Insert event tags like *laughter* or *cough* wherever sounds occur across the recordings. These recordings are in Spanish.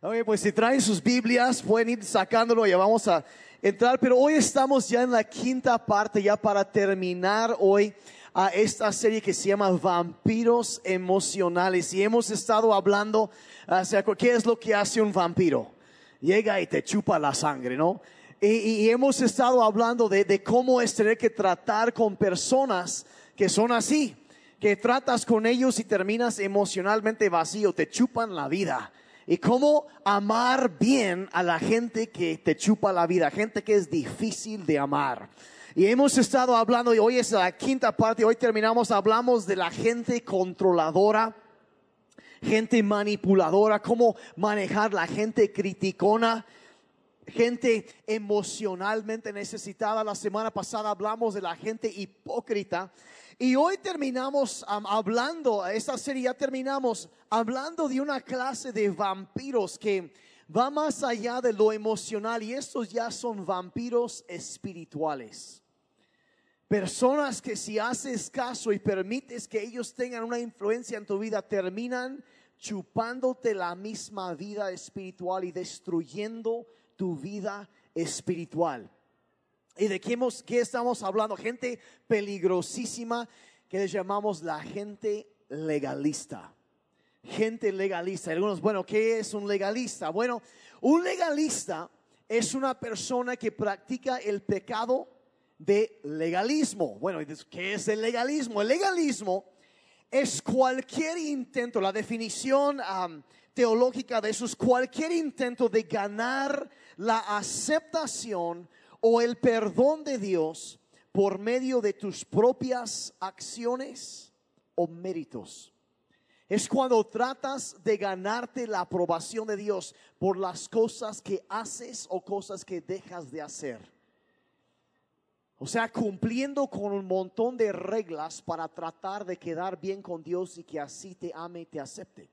Pues si traen sus Biblias, pueden ir sacándolo, ya vamos a entrar, pero hoy estamos ya en la quinta parte, ya para terminar hoy a esta serie que se llama Vampiros Emocionales. Y hemos estado hablando acerca qué es lo que hace un vampiro. Llega y te chupa la sangre, ¿no? Y, y hemos estado hablando de, de cómo es tener que tratar con personas que son así, que tratas con ellos y terminas emocionalmente vacío, te chupan la vida. Y cómo amar bien a la gente que te chupa la vida, gente que es difícil de amar. Y hemos estado hablando, y hoy es la quinta parte, hoy terminamos, hablamos de la gente controladora, gente manipuladora, cómo manejar la gente criticona, gente emocionalmente necesitada. La semana pasada hablamos de la gente hipócrita. Y hoy terminamos hablando, esta serie ya terminamos hablando de una clase de vampiros que va más allá de lo emocional y estos ya son vampiros espirituales. Personas que si haces caso y permites que ellos tengan una influencia en tu vida, terminan chupándote la misma vida espiritual y destruyendo tu vida espiritual. ¿Y de qué, estamos hablando? Gente peligrosísima que le llamamos la gente legalista. Gente legalista. Algunos, bueno, ¿qué es un legalista? Bueno, un legalista es una persona que practica el pecado de legalismo. Bueno, ¿qué es el legalismo? El legalismo es cualquier intento, la definición um, teológica de eso es cualquier intento de ganar la aceptación o el perdón de Dios por medio de tus propias acciones o méritos. Es cuando tratas de ganarte la aprobación de Dios por las cosas que haces o cosas que dejas de hacer. O sea, cumpliendo con un montón de reglas para tratar de quedar bien con Dios y que así te ame y te acepte.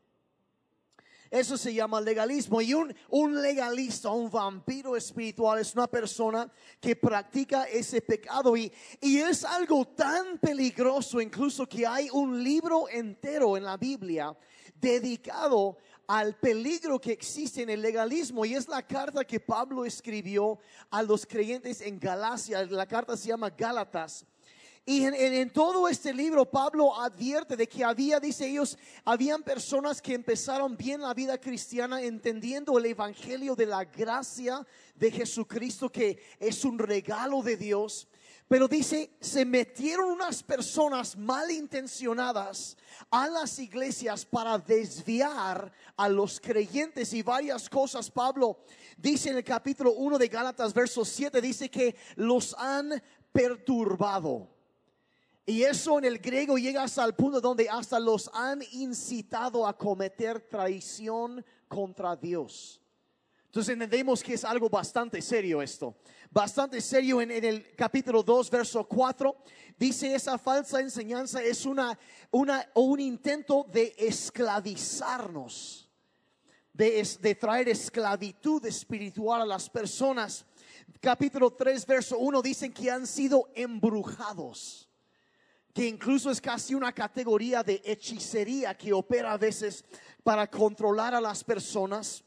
Eso se llama legalismo. Y un, un, legalista, un vampiro espiritual, es una persona que practica ese pecado. Y, y es algo tan peligroso, incluso que hay un libro entero en la Biblia dedicado al peligro que existe en el legalismo. Y es la carta que Pablo escribió a los creyentes en Galacia. La carta se llama Gálatas. Y en, todo este libro Pablo advierte de que había, dice ellos, habían personas que empezaron bien la vida cristiana entendiendo el evangelio de la gracia de Jesucristo que es un regalo de Dios. Pero dice, se metieron unas personas malintencionadas a las iglesias para desviar a los creyentes y varias cosas. Pablo dice en el capítulo 1 de Gálatas, verso 7, dice que los han perturbado. Y eso en el griego llega hasta el punto donde hasta los han incitado a cometer traición contra Dios. Entonces entendemos que es algo bastante serio esto. Bastante serio en, el capítulo 2, verso 4. Dice esa falsa enseñanza es una, una, un intento de esclavizarnos. De, de traer esclavitud espiritual a las personas. Capítulo 3, verso 1 dicen que han sido embrujados que incluso es casi una categoría de hechicería que opera a veces para controlar a las personas.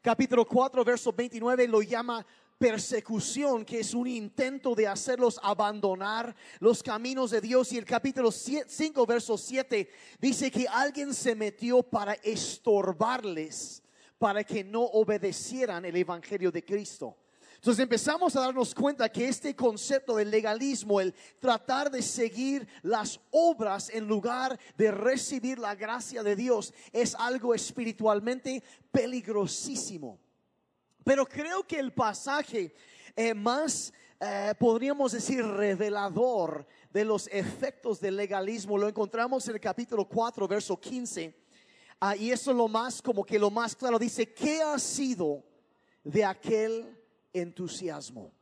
Capítulo 4, verso 29 lo llama persecución, que es un intento de hacerlos abandonar los caminos de Dios. Y el capítulo 5, verso 7 dice que alguien se metió para estorbarles, para que no obedecieran el Evangelio de Cristo. Entonces empezamos a darnos cuenta que este concepto del legalismo, el tratar de seguir las obras en lugar de recibir la gracia de Dios, es algo espiritualmente peligrosísimo. Pero creo que el pasaje eh, más, eh, podríamos decir, revelador de los efectos del legalismo lo encontramos en el capítulo 4, verso 15. Ah, y eso lo más, como que lo más claro, dice, ¿qué ha sido de aquel entusiasmo.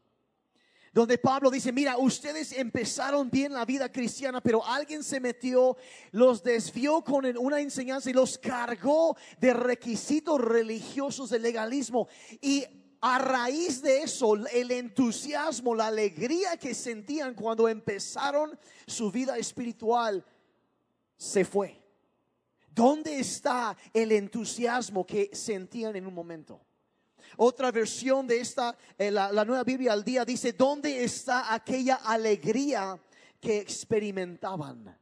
Donde Pablo dice, mira, ustedes empezaron bien la vida cristiana, pero alguien se metió, los desvió con una enseñanza y los cargó de requisitos religiosos de legalismo. Y a raíz de eso, el entusiasmo, la alegría que sentían cuando empezaron su vida espiritual, se fue ¿Dónde está el entusiasmo que sentían en un momento? Otra versión de esta, eh, la, nueva Biblia al día dice, ¿dónde está aquella alegría que experimentaban?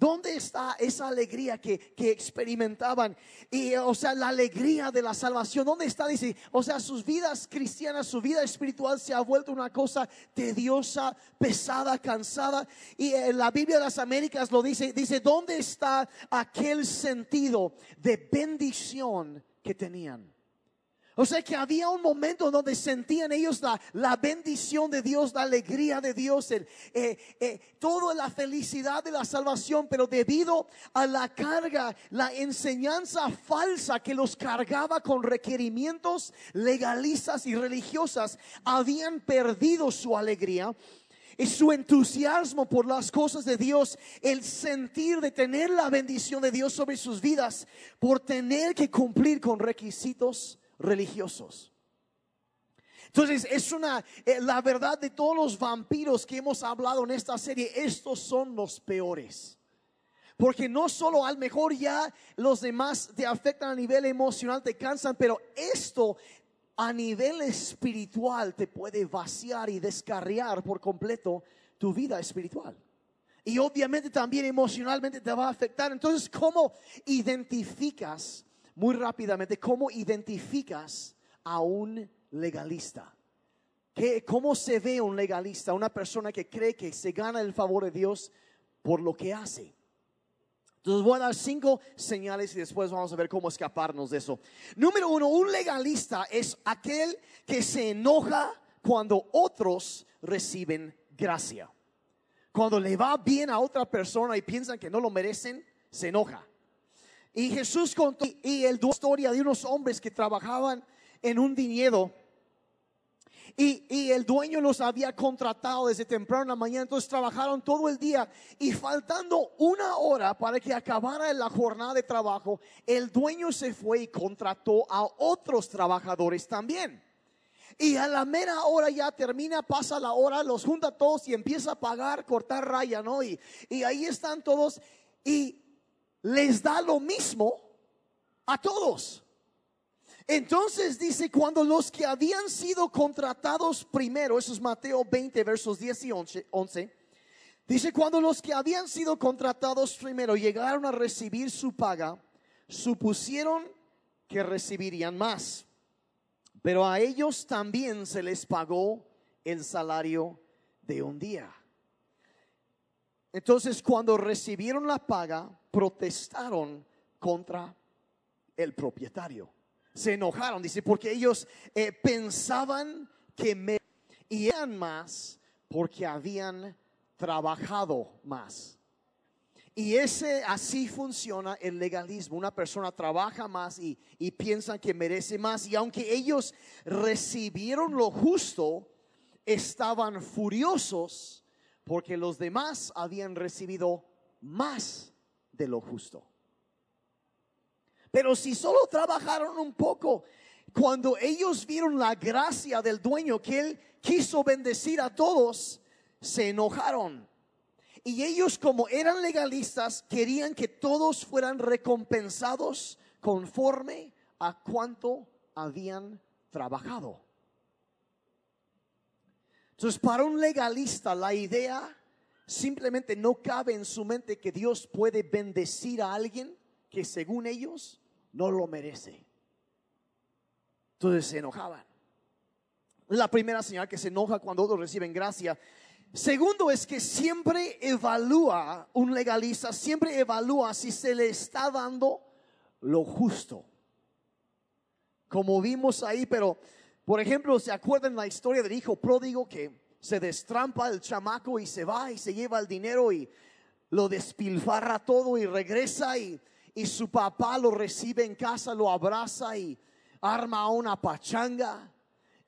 ¿Dónde está esa alegría que, que, experimentaban? Y, o sea, la alegría de la salvación. ¿Dónde está? Dice, o sea, sus vidas cristianas, su vida espiritual se ha vuelto una cosa tediosa, pesada, cansada. Y en la Biblia de las Américas lo dice, dice, ¿dónde está aquel sentido de bendición que tenían? O sea que había un momento donde sentían ellos la, la bendición de Dios, la alegría de Dios, el, eh, eh, toda la felicidad de la salvación, pero debido a la carga, la enseñanza falsa que los cargaba con requerimientos legalistas y religiosas, habían perdido su alegría y su entusiasmo por las cosas de Dios, el sentir de tener la bendición de Dios sobre sus vidas por tener que cumplir con requisitos religiosos. Entonces, es una, eh, la verdad de todos los vampiros que hemos hablado en esta serie, estos son los peores. Porque no solo al mejor ya los demás te afectan a nivel emocional, te cansan, pero esto a nivel espiritual te puede vaciar y descarriar por completo tu vida espiritual. Y obviamente también emocionalmente te va a afectar. Entonces, ¿cómo identificas muy rápidamente, ¿cómo identificas a un legalista? ¿Qué, ¿Cómo se ve un legalista? Una persona que cree que se gana el favor de Dios por lo que hace. Entonces voy a dar cinco señales y después vamos a ver cómo escaparnos de eso. Número uno, un legalista es aquel que se enoja cuando otros reciben gracia. Cuando le va bien a otra persona y piensan que no lo merecen, se enoja. Y Jesús contó y el historia de unos hombres que trabajaban en un viñedo. Y, y, el dueño los había contratado desde temprano en la mañana, entonces trabajaron todo el día y faltando una hora para que acabara la jornada de trabajo, el dueño se fue y contrató a otros trabajadores también. Y a la mera hora ya termina, pasa la hora, los junta todos y empieza a pagar, cortar raya, ¿no? Y, y ahí están todos y les da lo mismo a todos. Entonces dice, cuando los que habían sido contratados primero, eso es Mateo 20, versos 10 y 11, dice, cuando los que habían sido contratados primero llegaron a recibir su paga, supusieron que recibirían más. Pero a ellos también se les pagó el salario de un día. Entonces, cuando recibieron la paga, protestaron contra el propietario. Se enojaron, dice, porque ellos eh, pensaban que me eran más porque habían trabajado más. Y ese así funciona el legalismo. Una persona trabaja más y, y piensan que merece más. Y aunque ellos recibieron lo justo, estaban furiosos porque los demás habían recibido más de lo justo. Pero si solo trabajaron un poco, cuando ellos vieron la gracia del dueño que él quiso bendecir a todos, se enojaron. Y ellos como eran legalistas, querían que todos fueran recompensados conforme a cuánto habían trabajado. Entonces, para un legalista, la idea simplemente no cabe en su mente que Dios puede bendecir a alguien que según ellos no lo merece. Entonces se enojaban. La primera señal que se enoja cuando otros reciben gracia. Segundo es que siempre evalúa, un legalista siempre evalúa si se le está dando lo justo. Como vimos ahí, pero por ejemplo, ¿se acuerdan la historia del hijo pródigo que se destrampa el chamaco y se va y se lleva el dinero y lo despilfarra todo y regresa y, y su papá lo recibe en casa, lo abraza y arma una pachanga?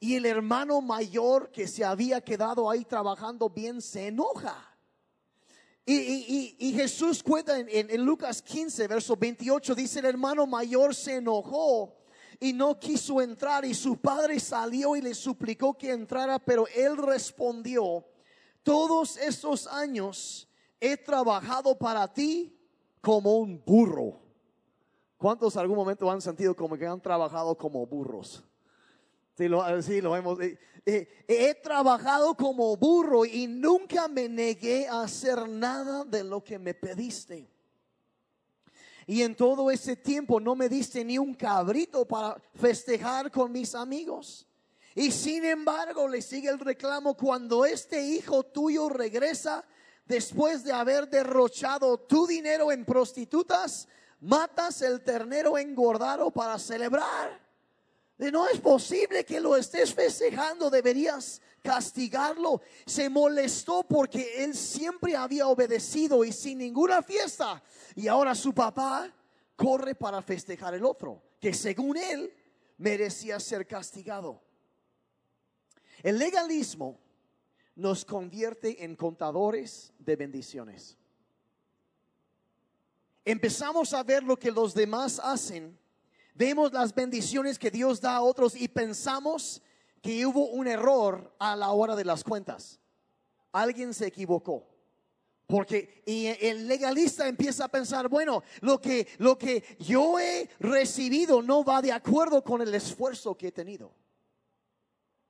Y el hermano mayor que se había quedado ahí trabajando bien se enoja. Y, y, y, Jesús cuenta en, en Lucas 15, verso 28, dice el hermano mayor se enojó y no quiso entrar y su padre salió y le suplicó que entrara, pero él respondió, todos estos años he trabajado para ti como un burro. ¿Cuántos algún momento han sentido como que han trabajado como burros? Sí, lo, sí, lo hemos. Eh, eh, he trabajado como burro y nunca me negué a hacer nada de lo que me pediste. Y en todo ese tiempo no me diste ni un cabrito para festejar con mis amigos. Y sin embargo le sigue el reclamo cuando este hijo tuyo regresa después de haber derrochado tu dinero en prostitutas, matas el ternero engordado para celebrar. No es posible que lo estés festejando, deberías castigarlo. Se molestó porque él siempre había obedecido y sin ninguna fiesta. Y ahora su papá corre para festejar el otro, que según él merecía ser castigado. El legalismo nos convierte en contadores de bendiciones. Empezamos a ver lo que los demás hacen vemos las bendiciones que Dios da a otros y pensamos que hubo un error a la hora de las cuentas. Alguien se equivocó. Porque el legalista empieza a pensar, bueno, lo que, lo que yo he recibido no va de acuerdo con el esfuerzo que he tenido.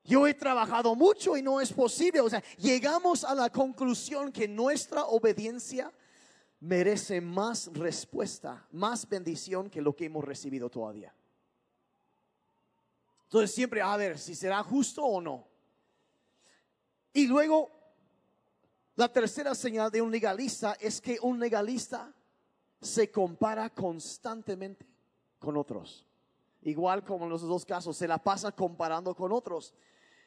Yo he trabajado mucho y no es posible. O sea, llegamos a la conclusión que nuestra obediencia merece más respuesta, más bendición que lo que hemos recibido todavía. Entonces siempre, a ver, si será justo o no. Y luego, la tercera señal de un legalista es que un legalista se compara constantemente con otros. Igual como en los dos casos, se la pasa comparando con otros.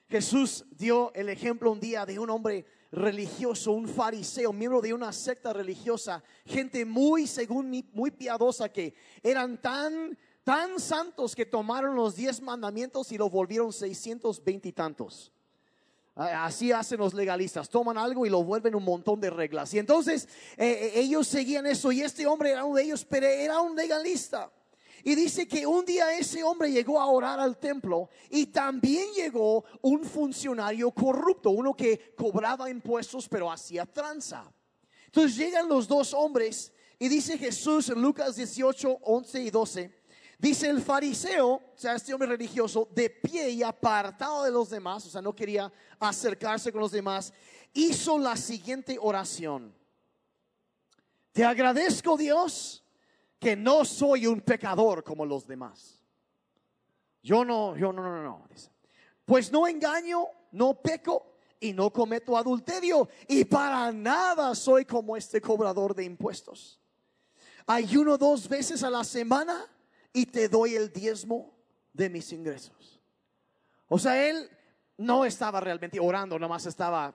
Jesús dio el ejemplo un día de un hombre religioso, un fariseo, miembro de una secta religiosa, gente muy, según muy piadosa que eran tan, tan santos que tomaron los diez mandamientos y lo volvieron seiscientos veintitantos. Así hacen los legalistas, toman algo y lo vuelven un montón de reglas. Y entonces eh, eh, ellos seguían eso y este hombre era uno de ellos, pero era un legalista. Y dice que un día ese hombre llegó a orar al templo y también llegó un funcionario corrupto, uno que cobraba impuestos pero hacía tranza. Entonces llegan los dos hombres y dice Jesús en Lucas 18, 11 y 12, dice el fariseo, o sea, este hombre religioso, de pie y apartado de los demás, o sea, no quería acercarse con los demás, hizo la siguiente oración. Te agradezco Dios que no soy un pecador como los demás. Yo no, yo no, no, no, dice. Pues no engaño, no peco y no cometo adulterio y para nada soy como este cobrador de impuestos. Ayuno dos veces a la semana y te doy el diezmo de mis ingresos. O sea, él no estaba realmente orando, nomás estaba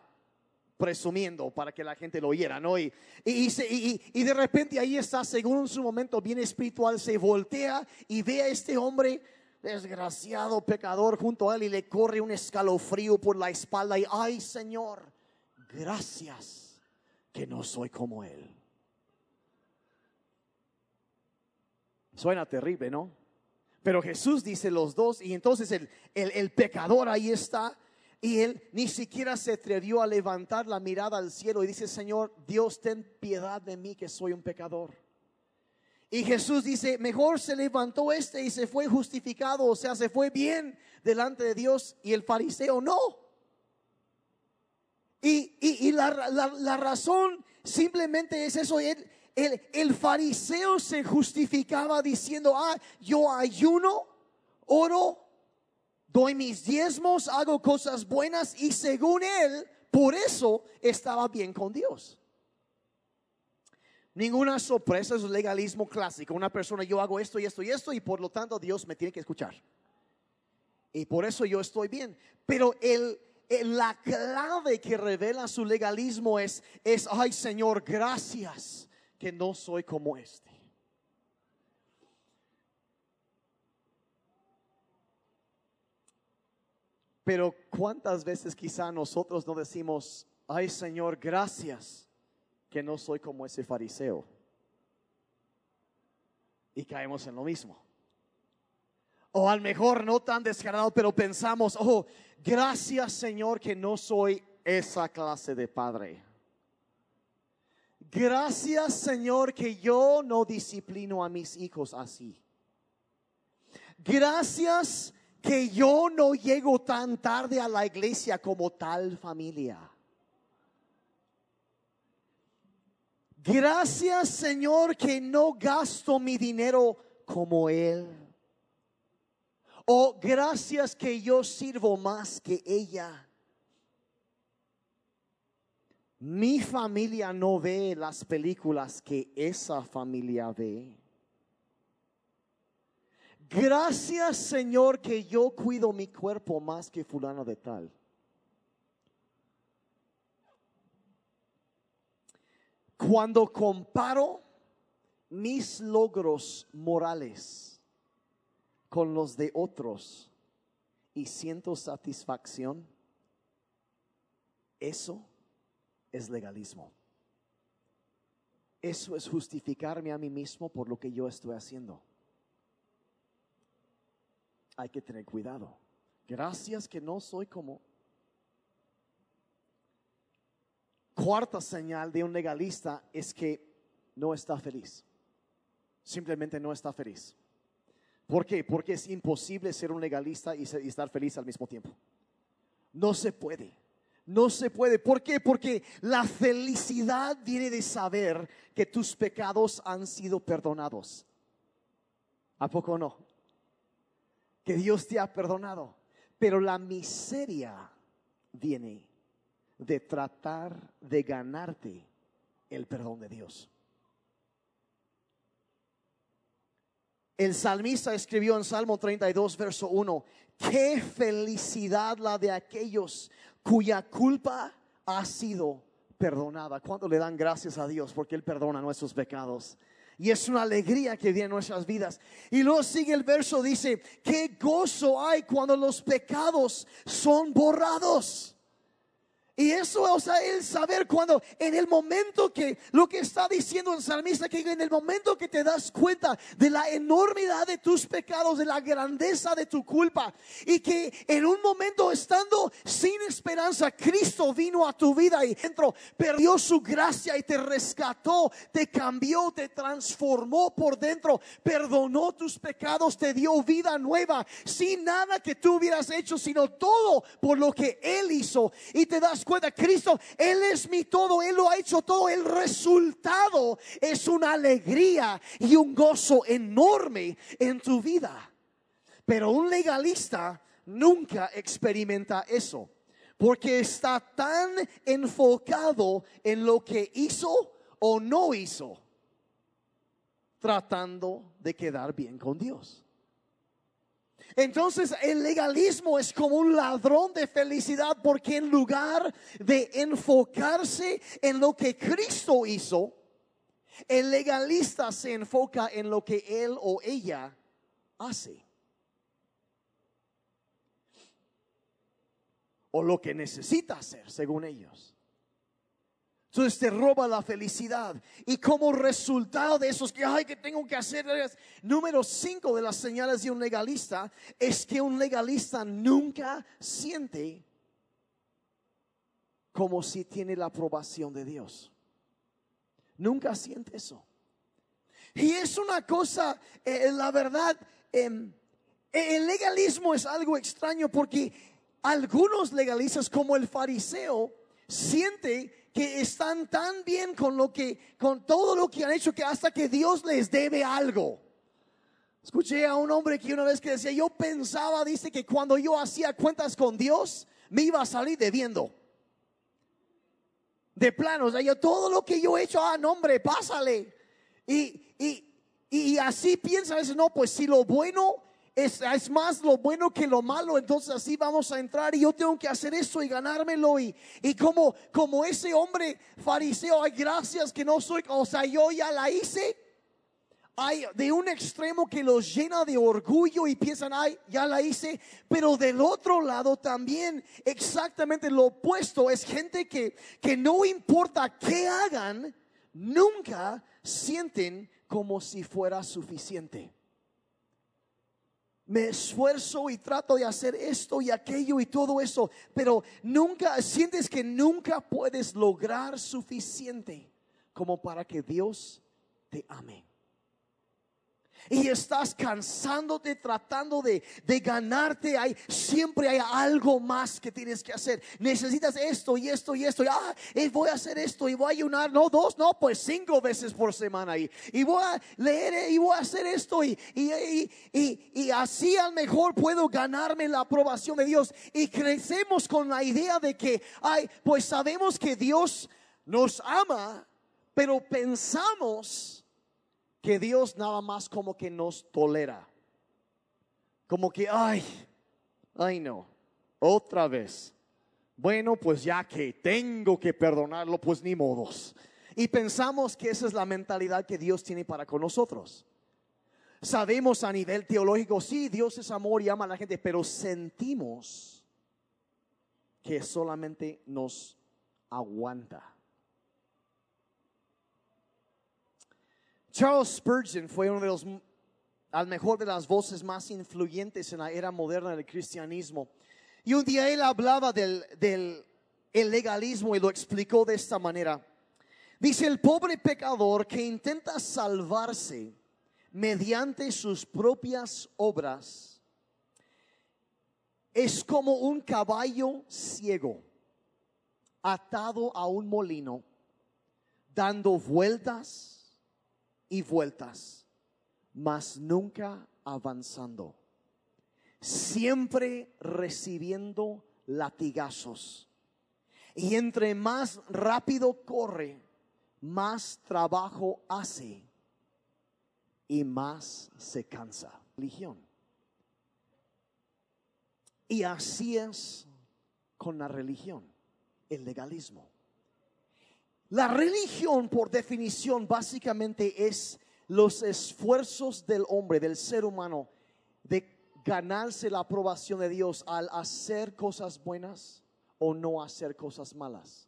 presumiendo para que la gente lo oyera, ¿no? Y, y, de repente ahí está, según su momento bien espiritual, se voltea y ve a este hombre desgraciado, pecador, junto a él y le corre un escalofrío por la espalda y, ay Señor, gracias que no soy como él. Suena terrible, ¿no? Pero Jesús dice los dos y entonces el, el, pecador ahí está y él ni siquiera se atrevió a levantar la mirada al cielo y dice, Señor, Dios, ten piedad de mí que soy un pecador. Y Jesús dice, mejor se levantó este y se fue justificado, o sea, se fue bien delante de Dios y el fariseo no. Y, la, razón simplemente es eso, el, el fariseo se justificaba diciendo, ah, yo ayuno, oro, doy mis diezmos, hago cosas buenas y según él, por eso estaba bien con Dios. Ninguna sorpresa es el legalismo clásico. Una persona, yo hago esto y esto y esto y por lo tanto Dios me tiene que escuchar. Y por eso yo estoy bien. Pero el, la clave que revela su legalismo es, es, ay Señor, gracias que no soy como este. Pero cuántas veces quizá nosotros no decimos, ay Señor, gracias que no soy como ese fariseo. Y caemos en lo mismo. O al mejor no tan descarado, pero pensamos, oh, gracias Señor que no soy esa clase de padre. Gracias Señor que yo no disciplino a mis hijos así. Gracias que yo no llego tan tarde a la iglesia como tal familia. Gracias Señor que no gasto mi dinero como Él. O gracias que yo sirvo más que ella. Mi familia no ve las películas que esa familia ve. Gracias Señor que yo cuido mi cuerpo más que fulano de tal. Cuando comparo mis logros morales con los de otros y siento satisfacción, eso es legalismo. Eso es justificarme a mí mismo por lo que yo estoy haciendo. Hay que tener cuidado. Gracias que no soy como Cuarta señal de un legalista es que no está feliz. Simplemente no está feliz. ¿Por qué? Porque es imposible ser un legalista y, estar feliz al mismo tiempo. No se puede. No se puede. ¿Por qué? Porque la felicidad viene de saber que tus pecados han sido perdonados. ¿A poco no? Que Dios te ha perdonado. Pero la miseria viene de tratar de ganarte el perdón de Dios. El salmista escribió en Salmo 32, verso 1, qué felicidad la de aquellos cuya culpa ha sido perdonada. ¿Cuánto le dan gracias a Dios porque Él perdona nuestros pecados? Y es una alegría que viene en nuestras vidas. Y luego sigue el verso, dice, qué gozo hay cuando los pecados son borrados. Y eso, o sea, el saber cuando en el momento que lo que está diciendo el salmista, que en el momento que te das cuenta de la enormidad de tus pecados, de la grandeza de tu culpa, y que en un momento estando sin esperanza, Cristo vino a tu vida y dentro perdió su gracia y te rescató, te cambió, te transformó por dentro, perdonó tus pecados, te dio vida nueva, sin nada que tú hubieras hecho, sino todo por lo que Él hizo. Y te das cuenta, Cristo, Él es mi todo, Él lo ha hecho todo. El resultado es una alegría y un gozo enorme en tu vida. Pero un legalista nunca experimenta eso, porque está tan enfocado en lo que hizo o no hizo, tratando de quedar bien con Dios. Entonces el legalismo es como un ladrón de felicidad porque en lugar de enfocarse en lo que Cristo hizo, el legalista se enfoca en lo que él o ella hace. O lo que necesita hacer, según ellos. Entonces te roba la felicidad. Y como resultado de esos que, hay que tengo que hacer. Número cinco de las señales de un legalista es que un legalista nunca siente como si tiene la aprobación de Dios. Nunca siente eso. Y es una cosa, eh, la verdad, em, el legalismo es algo extraño porque algunos legalistas como el fariseo siente que están tan bien con lo que, con todo lo que han hecho que hasta que Dios les debe algo. Escuché a un hombre que una vez que decía, yo pensaba, dice que cuando yo hacía cuentas con Dios, me iba a salir debiendo. De plano, o todo lo que yo he hecho, ah, no hombre, pásale. Y, y, y así piensa a veces, no, pues si lo bueno es, es, más lo bueno que lo malo, entonces así vamos a entrar y yo tengo que hacer eso y ganármelo y, y como, como ese hombre fariseo, hay gracias que no soy, o sea, yo ya la hice, hay de un extremo que los llena de orgullo y piensan, ay, ya la hice, pero del otro lado también exactamente lo opuesto, es gente que, que no importa qué hagan, nunca sienten como si fuera suficiente me esfuerzo y trato de hacer esto y aquello y todo eso, pero nunca sientes que nunca puedes lograr suficiente como para que Dios te ame y estás cansándote tratando de, de ganarte, hay, siempre hay algo más que tienes que hacer. Necesitas esto y esto y esto. Y, ah, voy a hacer esto y voy a ayunar, no dos, no, pues cinco veces por semana. Y, y voy a leer y voy a hacer esto y, y, y, y así al mejor puedo ganarme la aprobación de Dios. Y crecemos con la idea de que, ay, pues sabemos que Dios nos ama, pero pensamos que Dios nada más como que nos tolera. Como que, ay, ay no, otra vez. Bueno, pues ya que tengo que perdonarlo, pues ni modos. Y pensamos que esa es la mentalidad que Dios tiene para con nosotros. Sabemos a nivel teológico, sí, Dios es amor y ama a la gente, pero sentimos que solamente nos aguanta. Charles Spurgeon fue uno de los, al mejor de las voces más influyentes en la era moderna del cristianismo. Y un día él hablaba del, del el legalismo y lo explicó de esta manera. Dice, el pobre pecador que intenta salvarse mediante sus propias obras es como un caballo ciego atado a un molino, dando vueltas y vueltas, mas nunca avanzando. Siempre recibiendo latigazos. Y entre más rápido corre, más trabajo hace y más se cansa. Religión. Y así es con la religión, el legalismo. La religión, por definición, básicamente es los esfuerzos del hombre, del ser humano, de ganarse la aprobación de Dios al hacer cosas buenas o no hacer cosas malas.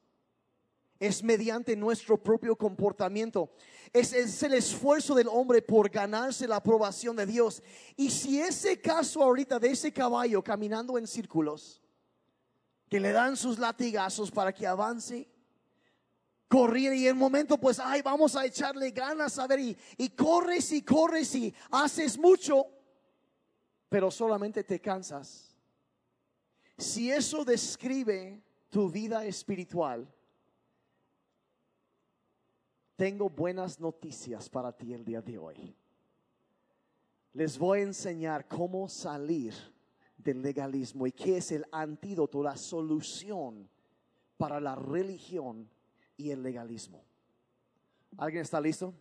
Es mediante nuestro propio comportamiento. Es, es, el esfuerzo del hombre por ganarse la aprobación de Dios. Y si ese caso ahorita de ese caballo caminando en círculos, que le dan sus latigazos para que avance, correr y en momento pues, ay, vamos a echarle ganas a ver y, y corres y corres y haces mucho, pero solamente te cansas. Si eso describe tu vida espiritual, tengo buenas noticias para ti el día de hoy. Les voy a enseñar cómo salir del legalismo y qué es el antídoto, la solución para la religión y el legalismo. ¿Alguien está listo?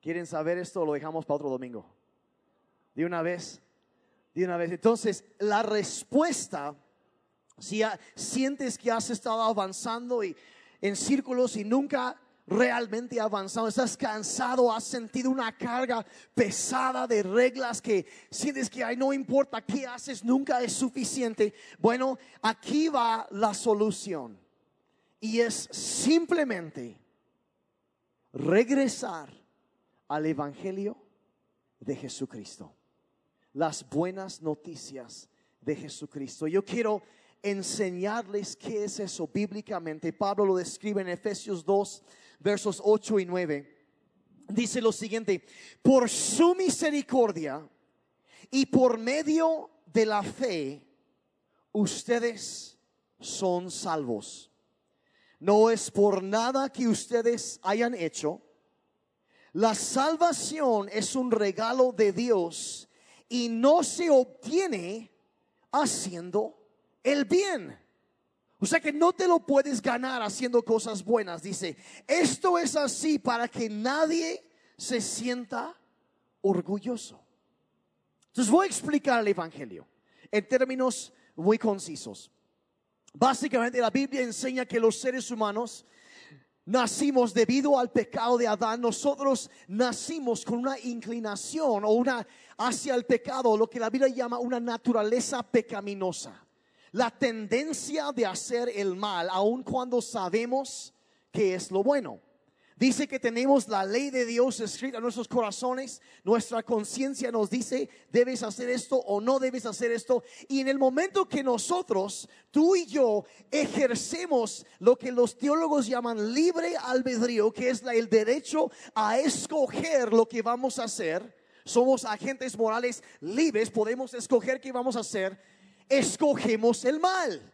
¿Quieren saber esto o lo dejamos para otro domingo? De una vez, de una vez. Entonces, la respuesta, si sientes que has estado avanzando y en círculos y nunca realmente avanzado, estás cansado, has sentido una carga pesada de reglas que sientes que ay, no importa qué haces, nunca es suficiente. Bueno, aquí va la solución y es simplemente regresar al Evangelio de Jesucristo. Las buenas noticias de Jesucristo. Yo quiero enseñarles qué es eso bíblicamente. Pablo lo describe en Efesios 2, versos 8 y 9. Dice lo siguiente, por su misericordia y por medio de la fe, ustedes son salvos no es por nada que ustedes hayan hecho. La salvación es un regalo de Dios y no se obtiene haciendo el bien. O sea que no te lo puedes ganar haciendo cosas buenas. Dice, esto es así para que nadie se sienta orgulloso. Entonces voy a explicar el Evangelio en términos muy concisos. Básicamente la Biblia enseña que los seres humanos nacimos debido al pecado de Adán, nosotros nacimos con una inclinación o una hacia el pecado, lo que la Biblia llama una naturaleza pecaminosa. La tendencia de hacer el mal, aun cuando sabemos que es lo bueno. Dice que tenemos la ley de Dios escrita en nuestros corazones. Nuestra conciencia nos dice, debes hacer esto o no debes hacer esto. Y en el momento que nosotros, tú y yo, ejercemos lo que los teólogos llaman libre albedrío, que es el derecho a escoger lo que vamos a hacer, somos agentes morales libres, podemos escoger qué vamos a hacer, escogemos el mal.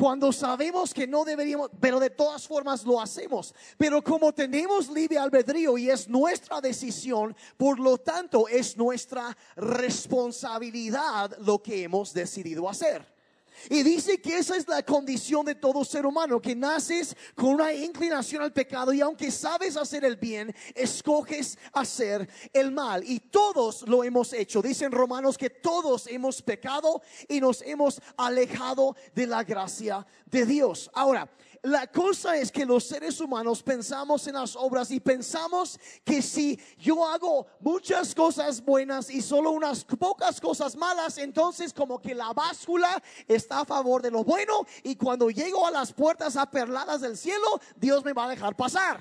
Cuando sabemos que no deberíamos, pero de todas formas lo hacemos. Pero como tenemos libre albedrío y es nuestra decisión, por lo tanto es nuestra responsabilidad lo que hemos decidido hacer. Y dice que esa es la condición de todo ser humano, que naces con una inclinación al pecado y aunque sabes hacer el bien, escoges hacer el mal. Y todos lo hemos hecho. Dicen romanos que todos hemos pecado y nos hemos alejado de la gracia de Dios. Ahora, la cosa es que los seres humanos pensamos en las obras y pensamos que si yo hago muchas cosas buenas y solo unas pocas cosas malas, entonces como que la báscula está a favor de lo bueno y cuando llego a las puertas aperladas del cielo, Dios me va a dejar pasar.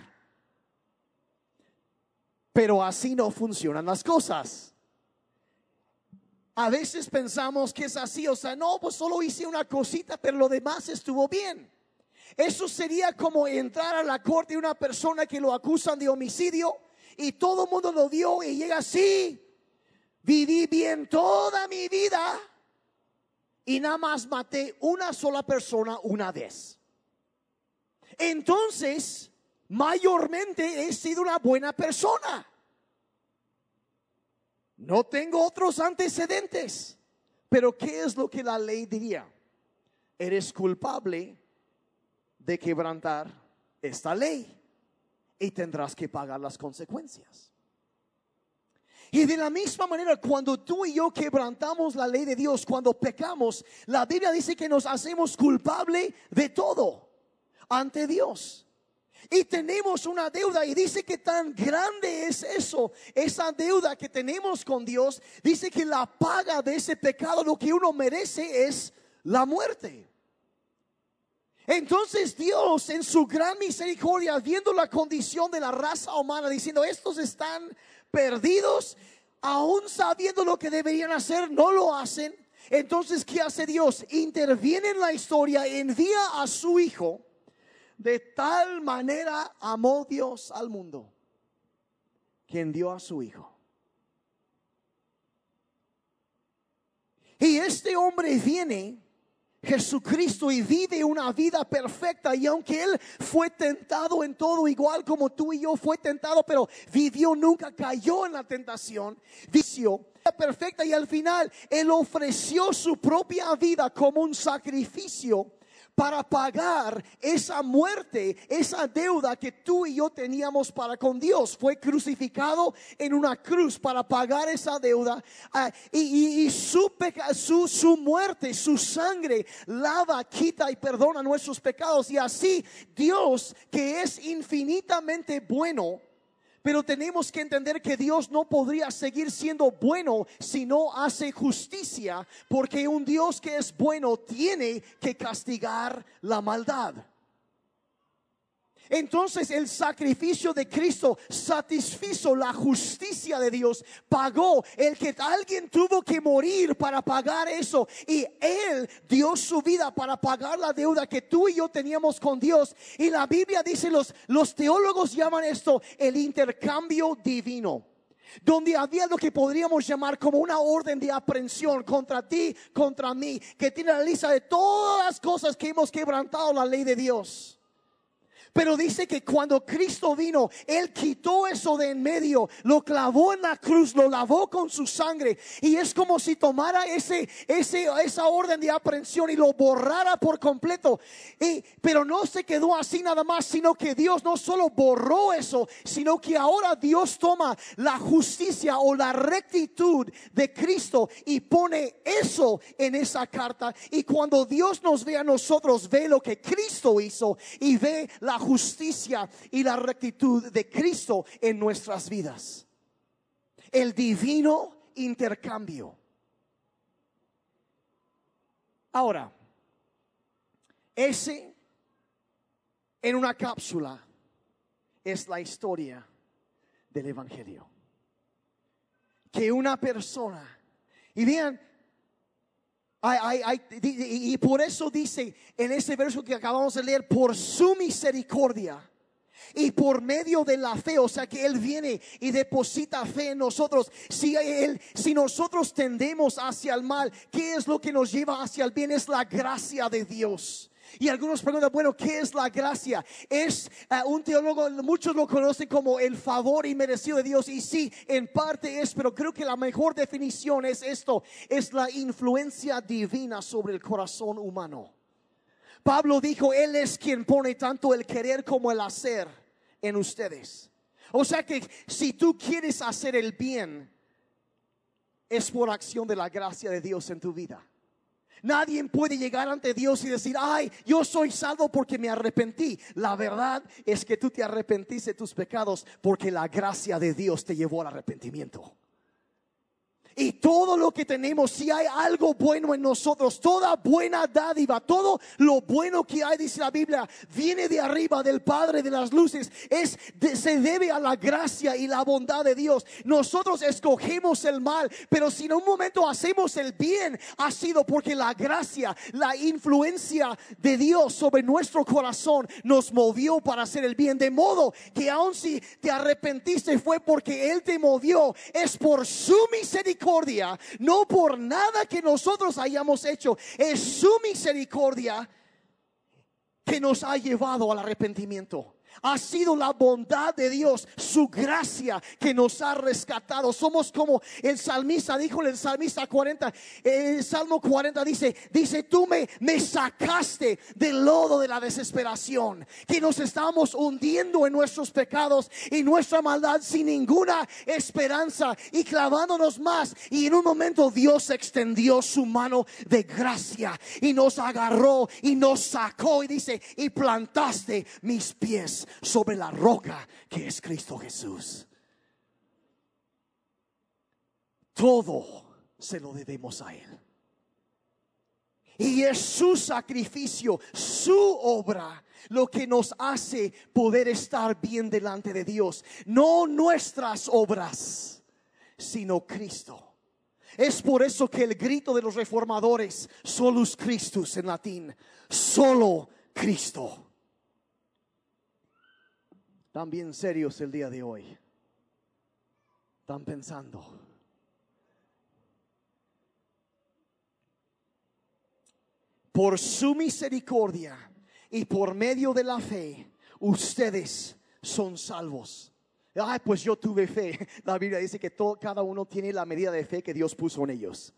Pero así no funcionan las cosas. A veces pensamos que es así, o sea, no, pues solo hice una cosita, pero lo demás estuvo bien. Eso sería como entrar a la corte de una persona que lo acusan de homicidio y todo el mundo lo dio y llega así. Viví bien toda mi vida y nada más maté una sola persona una vez. Entonces, mayormente he sido una buena persona. No tengo otros antecedentes. Pero ¿qué es lo que la ley diría? Eres culpable de quebrantar esta ley y tendrás que pagar las consecuencias. Y de la misma manera, cuando tú y yo quebrantamos la ley de Dios, cuando pecamos, la Biblia dice que nos hacemos culpable de todo ante Dios. Y tenemos una deuda y dice que tan grande es eso, esa deuda que tenemos con Dios, dice que la paga de ese pecado, lo que uno merece es la muerte. Entonces Dios en su gran misericordia, viendo la condición de la raza humana, diciendo, estos están perdidos, aún sabiendo lo que deberían hacer, no lo hacen. Entonces, ¿qué hace Dios? Interviene en la historia, envía a su Hijo. De tal manera amó Dios al mundo, quien dio a su Hijo. Y este hombre viene Jesucristo y vive una vida perfecta y aunque Él fue tentado en todo igual como tú y yo fue tentado, pero vivió, nunca cayó en la tentación, vició perfecta y al final Él ofreció su propia vida como un sacrificio para pagar esa muerte, esa deuda que tú y yo teníamos para con Dios. Fue crucificado en una cruz para pagar esa deuda ah, y, su, su, su muerte, su sangre lava, quita y perdona nuestros pecados. Y así Dios, que es infinitamente bueno, pero tenemos que entender que Dios no podría seguir siendo bueno si no hace justicia, porque un Dios que es bueno tiene que castigar la maldad. Entonces el sacrificio de Cristo satisfizo la justicia de Dios, pagó el que alguien tuvo que morir para pagar eso y Él dio su vida para pagar la deuda que tú y yo teníamos con Dios. Y la Biblia dice, los, los teólogos llaman esto el intercambio divino donde había lo que podríamos llamar como una orden de aprehensión contra ti, contra mí, que tiene la lista de todas las cosas que hemos quebrantado la ley de Dios. Pero dice que cuando Cristo vino, Él quitó eso de en medio, lo clavó en la cruz, lo lavó con su sangre. Y es como si tomara ese, ese, esa orden de aprehensión y lo borrara por completo. Y, pero no se quedó así nada más, sino que Dios no solo borró eso, sino que ahora Dios toma la justicia o la rectitud de Cristo y pone eso en esa carta. Y cuando Dios nos ve a nosotros, ve lo que Cristo hizo y ve la justicia y la rectitud de Cristo en nuestras vidas. El divino intercambio. Ahora, ese en una cápsula es la historia del Evangelio. Que una persona, y vean, y por eso dice en ese verso que acabamos de leer, por su misericordia y por medio de la fe, o sea que Él viene y deposita fe en nosotros. Si, él, si nosotros tendemos hacia el mal, ¿qué es lo que nos lleva hacia el bien? Es la gracia de Dios. Y algunos preguntan, bueno, ¿qué es la gracia? Es eh, un teólogo, muchos lo conocen como el favor inmerecido de Dios. Y sí, en parte es, pero creo que la mejor definición es esto, es la influencia divina sobre el corazón humano. Pablo dijo, Él es quien pone tanto el querer como el hacer en ustedes. O sea que si tú quieres hacer el bien, es por acción de la gracia de Dios en tu vida. Nadie puede llegar ante Dios y decir, ay, yo soy salvo porque me arrepentí. La verdad es que tú te arrepentiste de tus pecados porque la gracia de Dios te llevó al arrepentimiento. Y todo lo que tenemos, si hay algo bueno en nosotros, toda buena dádiva, todo lo bueno que hay, dice la Biblia, viene de arriba del Padre de las luces, es se debe a la gracia y la bondad de Dios. Nosotros escogemos el mal, pero si en un momento hacemos el bien, ha sido porque la gracia, la influencia de Dios sobre nuestro corazón nos movió para hacer el bien. De modo que aun si te arrepentiste fue porque Él te movió, es por su misericordia no por nada que nosotros hayamos hecho, es su misericordia que nos ha llevado al arrepentimiento. Ha sido la bondad de Dios, su gracia que nos ha rescatado. Somos como el salmista dijo el salmista 40, el Salmo 40 dice, dice, tú me, me sacaste del lodo de la desesperación, que nos estábamos hundiendo en nuestros pecados y nuestra maldad sin ninguna esperanza y clavándonos más. Y en un momento Dios extendió su mano de gracia y nos agarró y nos sacó y dice, y plantaste mis pies sobre la roca que es Cristo Jesús. Todo se lo debemos a Él. Y es su sacrificio, su obra, lo que nos hace poder estar bien delante de Dios. No nuestras obras, sino Cristo. Es por eso que el grito de los reformadores, solus Christus en latín, solo Cristo. Bien serios el día de hoy. Están pensando. Por su misericordia y por medio de la fe, ustedes son salvos. Ay, pues yo tuve fe. *laughs* La Biblia dice que todo, cada uno tiene la medida de fe que Dios puso en ellos.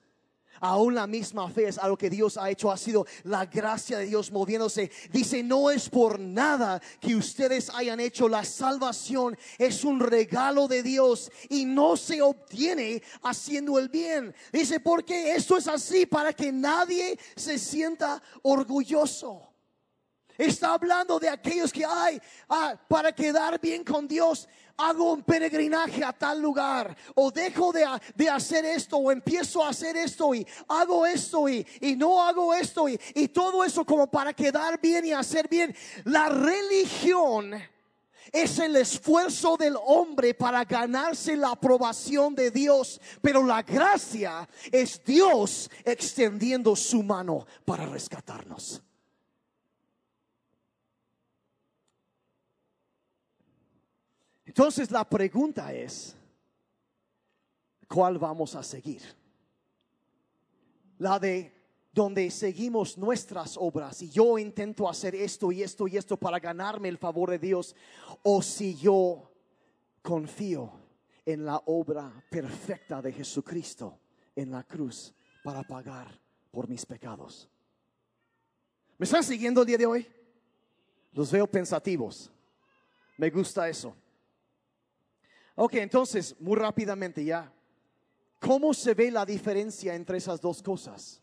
Aún la misma fe es algo que Dios ha hecho, ha sido la gracia de Dios moviéndose. Dice, no es por nada que ustedes hayan hecho la salvación, es un regalo de Dios y no se obtiene haciendo el bien. Dice, porque esto es así para que nadie se sienta orgulloso. Está hablando de aquellos que hay ah, para quedar bien con Dios hago un peregrinaje a tal lugar, o dejo de, hacer esto, o empiezo a hacer esto, y hago esto, y, no hago esto, y, y todo eso como para quedar bien y hacer bien. La religión es el esfuerzo del hombre para ganarse la aprobación de Dios, pero la gracia es Dios extendiendo su mano para rescatarnos. Entonces la pregunta es, ¿cuál vamos a seguir? La de donde seguimos nuestras obras y yo intento hacer esto y esto y esto para ganarme el favor de Dios, o si yo confío en la obra perfecta de Jesucristo en la cruz para pagar por mis pecados. ¿Me están siguiendo el día de hoy? Los veo pensativos. Me gusta eso. Ok, entonces, muy rápidamente ya. ¿Cómo se ve la diferencia entre esas dos cosas?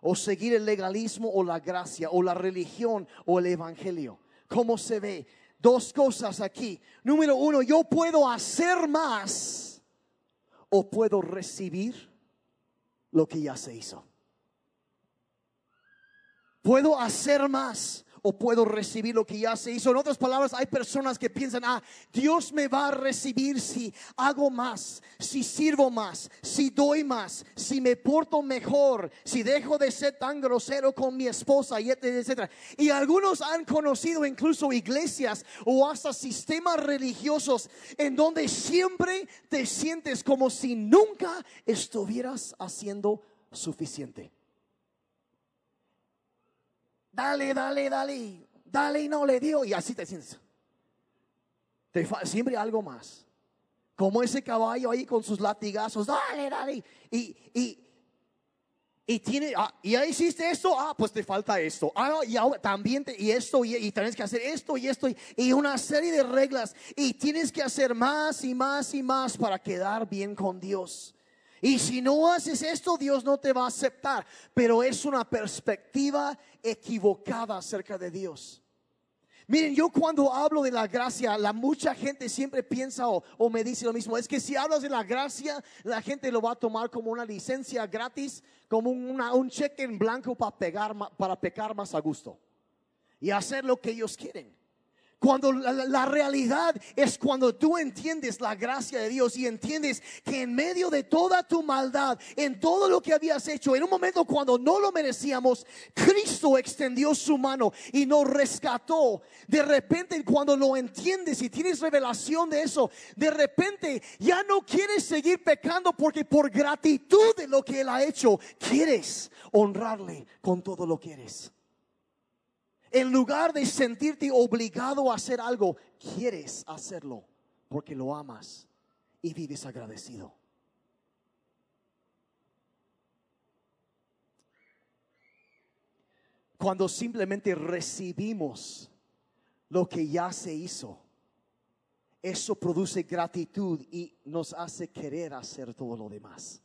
O seguir el legalismo o la gracia, o la religión o el evangelio. ¿Cómo se ve? Dos cosas aquí. Número uno, yo puedo hacer más o puedo recibir lo que ya se hizo. Puedo hacer más o puedo recibir lo que ya se hizo. En otras palabras, hay personas que piensan, ah, Dios me va a recibir si hago más, si sirvo más, si doy más, si me porto mejor, si dejo de ser tan grosero con mi esposa, y etcétera. Y algunos han conocido incluso iglesias o hasta sistemas religiosos en donde siempre te sientes como si nunca estuvieras haciendo suficiente. Dale, dale, dale, dale y no le dio y así te sientes. Te siempre algo más. Como ese caballo ahí con sus latigazos, dale, dale. Y, y, y tiene, ah, y ya hiciste esto, ah, pues te falta esto. Ah, y también, y esto, y, tienes que hacer esto y esto, y, una serie de reglas. Y tienes que hacer más y más y más para quedar bien con Dios. Y si no haces esto, Dios no te va a aceptar. Pero es una perspectiva equivocada acerca de Dios. Miren, yo cuando hablo de la gracia, la mucha gente siempre piensa o, me dice lo mismo. Es que si hablas de la gracia, la gente lo va a tomar como una licencia gratis, como un cheque en blanco para, pegar, para pecar más a gusto y hacer lo que ellos quieren. Cuando la, realidad es cuando tú entiendes la gracia de Dios y entiendes que en medio de toda tu maldad, en todo lo que habías hecho, en un momento cuando no lo merecíamos, Cristo extendió su mano y nos rescató. De repente cuando lo entiendes y tienes revelación de eso, de repente ya no quieres seguir pecando porque por gratitud de lo que Él ha hecho, quieres honrarle con todo lo que eres. En lugar de sentirte obligado a hacer algo, quieres hacerlo porque lo amas y vives agradecido. Cuando simplemente recibimos lo que ya se hizo, eso produce gratitud y nos hace querer hacer todo lo demás.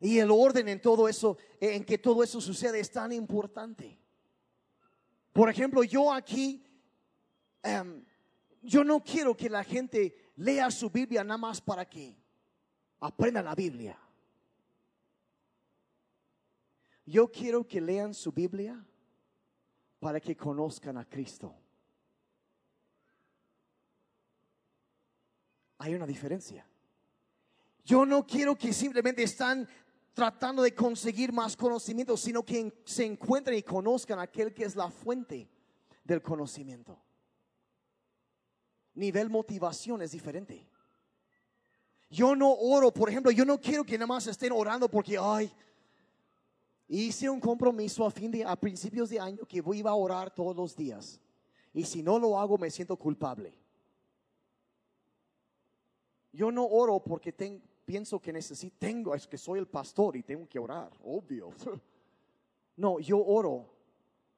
Y el orden en todo eso, en que todo eso sucede, es tan importante. Por ejemplo, yo aquí, em, yo no quiero que la gente lea su Biblia nada más para que aprenda la Biblia. Yo quiero que lean su Biblia para que conozcan a Cristo. Hay una diferencia. Yo no quiero que simplemente están tratando de conseguir más conocimiento, sino que se encuentren y conozcan aquel que es la fuente del conocimiento. Nivel motivación es diferente. Yo no oro, por ejemplo, yo no quiero que nada más estén orando porque, ay, hice un compromiso a fin de, a principios de año que voy a orar todos los días. Y si no lo hago, me siento culpable. Yo no oro porque tengo, pienso que necesito, tengo, es que soy el pastor y tengo que orar, obvio. *laughs* No, yo oro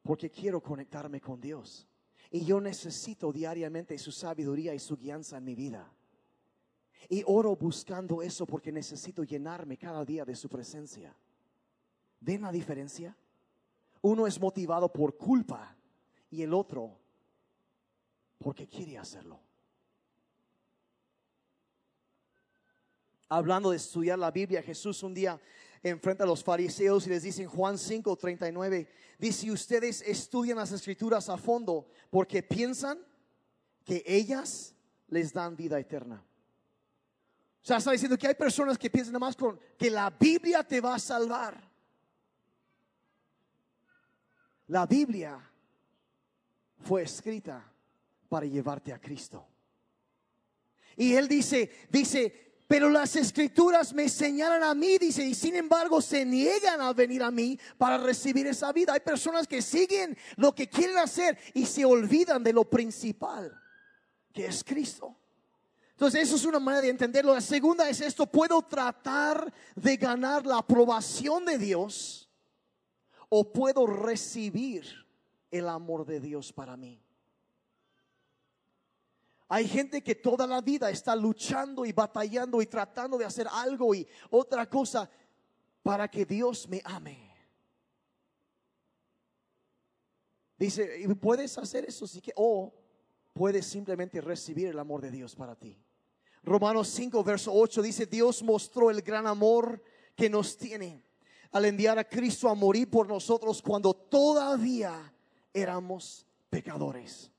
porque quiero conectarme con Dios. Y yo necesito diariamente su sabiduría y su guianza en mi vida. Y oro buscando eso porque necesito llenarme cada día de su presencia. ¿Ven la diferencia? Uno es motivado por culpa y el otro porque quiere hacerlo. Hablando de estudiar la Biblia, Jesús un día enfrenta a los fariseos y les dice en Juan 5, 39, dice, ustedes estudian las escrituras a fondo porque piensan que ellas les dan vida eterna. O sea, está diciendo que hay personas que piensan nada más con que la Biblia te va a salvar. La Biblia fue escrita para llevarte a Cristo. Y él dice, dice, pero las escrituras me señalan a mí, dice, y sin embargo se niegan a venir a mí para recibir esa vida. Hay personas que siguen lo que quieren hacer y se olvidan de lo principal, que es Cristo. Entonces, eso es una manera de entenderlo. La segunda es esto, puedo tratar de ganar la aprobación de Dios o puedo recibir el amor de Dios para mí. Hay gente que toda la vida está luchando y batallando y tratando de hacer algo y otra cosa para que Dios me ame. Dice, puedes hacer eso sí que o puedes simplemente recibir el amor de Dios para ti. Romanos 5 verso 8 dice, Dios mostró el gran amor que nos tiene al enviar a Cristo a morir por nosotros cuando todavía éramos pecadores.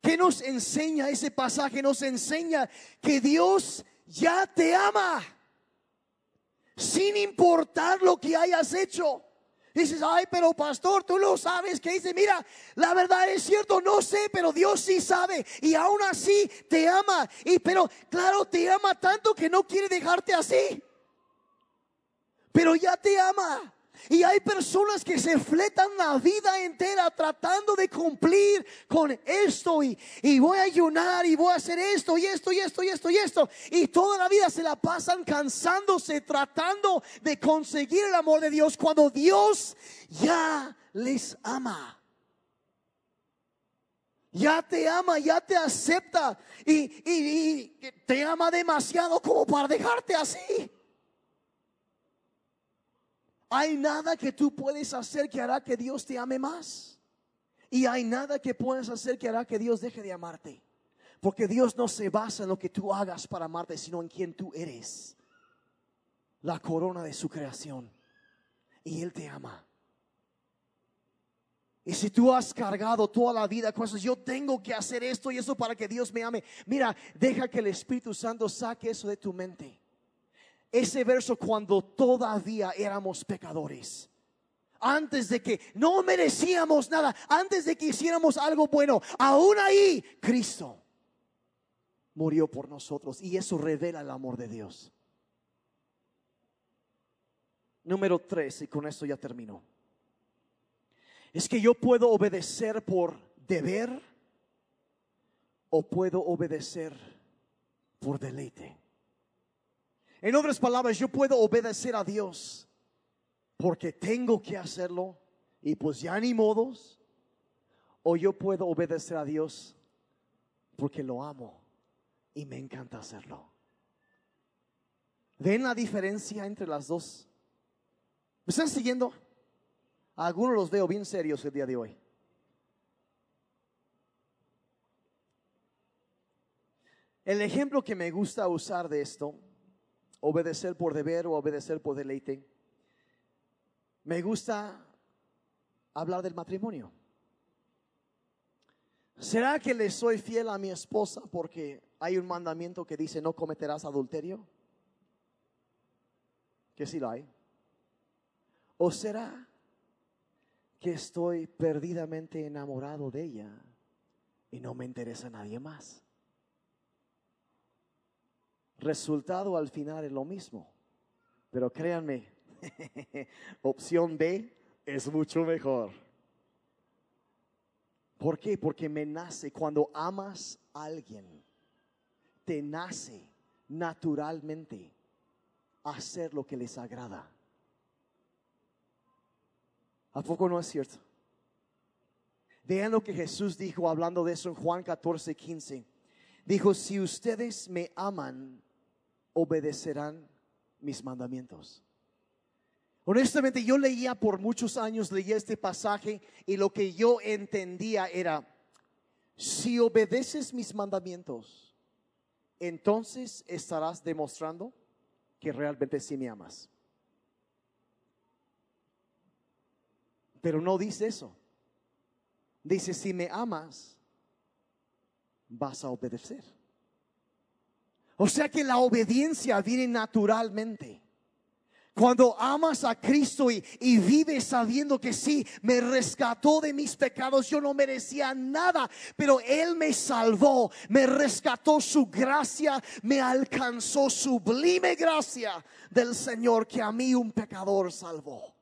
¿Qué nos enseña ese pasaje? Nos enseña que Dios ya te ama, sin importar lo que hayas hecho. Dices, ay, pero pastor, tú lo sabes. Que dice, mira, la verdad es cierto, no sé, pero Dios sí sabe. Y aún así te ama. Y pero claro, te ama tanto que no quiere dejarte así. Pero ya te ama. Y hay personas que se fletan la vida entera tratando de cumplir con esto y, y, voy a ayunar y voy a hacer esto y esto y esto y esto y esto. Y toda la vida se la pasan cansándose tratando de conseguir el amor de Dios cuando Dios ya les ama. Ya te ama, ya te acepta y, y, y te ama demasiado como para dejarte así. Hay nada que tú puedes hacer que hará que Dios te ame más. Y hay nada que puedes hacer que hará que Dios deje de amarte. Porque Dios no se basa en lo que tú hagas para amarte, sino en quien tú eres. La corona de su creación. Y Él te ama. Y si tú has cargado toda la vida cosas, yo tengo que hacer esto y eso para que Dios me ame. Mira, deja que el Espíritu Santo saque eso de tu mente ese verso cuando todavía éramos pecadores. Antes de que no merecíamos nada, antes de que hiciéramos algo bueno, aún ahí Cristo murió por nosotros y eso revela el amor de Dios. Número tres, y con esto ya termino. Es que yo puedo obedecer por deber o puedo obedecer por deleite. En otras palabras, yo puedo obedecer a Dios porque tengo que hacerlo y pues ya ni modos. O yo puedo obedecer a Dios porque lo amo y me encanta hacerlo. ¿Ven la diferencia entre las dos? ¿Me están siguiendo? algunos los veo bien serios el día de hoy. El ejemplo que me gusta usar de esto obedecer por deber o obedecer por deleite. Me gusta hablar del matrimonio. ¿Será que le soy fiel a mi esposa porque hay un mandamiento que dice no cometerás adulterio? Que sí lo hay. ¿O será que estoy perdidamente enamorado de ella y no me interesa nadie más? Resultado al final es lo mismo. Pero créanme, *laughs* opción B es mucho mejor. ¿Por qué? Porque me nace, cuando amas a alguien, te nace naturalmente hacer lo que les agrada. ¿A poco no es cierto? Vean lo que Jesús dijo hablando de eso en Juan 14, 15. Dijo, si ustedes me aman, obedecerán mis mandamientos. Honestamente, yo leía por muchos años, leía este pasaje y lo que yo entendía era, si obedeces mis mandamientos, entonces estarás demostrando que realmente sí me amas. Pero no dice eso. Dice, si me amas, vas a obedecer. O sea que la obediencia viene naturalmente. Cuando amas a Cristo y, y, vives sabiendo que sí, me rescató de mis pecados, yo no merecía nada, pero Él me salvó, me rescató su gracia, me alcanzó sublime gracia del Señor que a mí un pecador salvó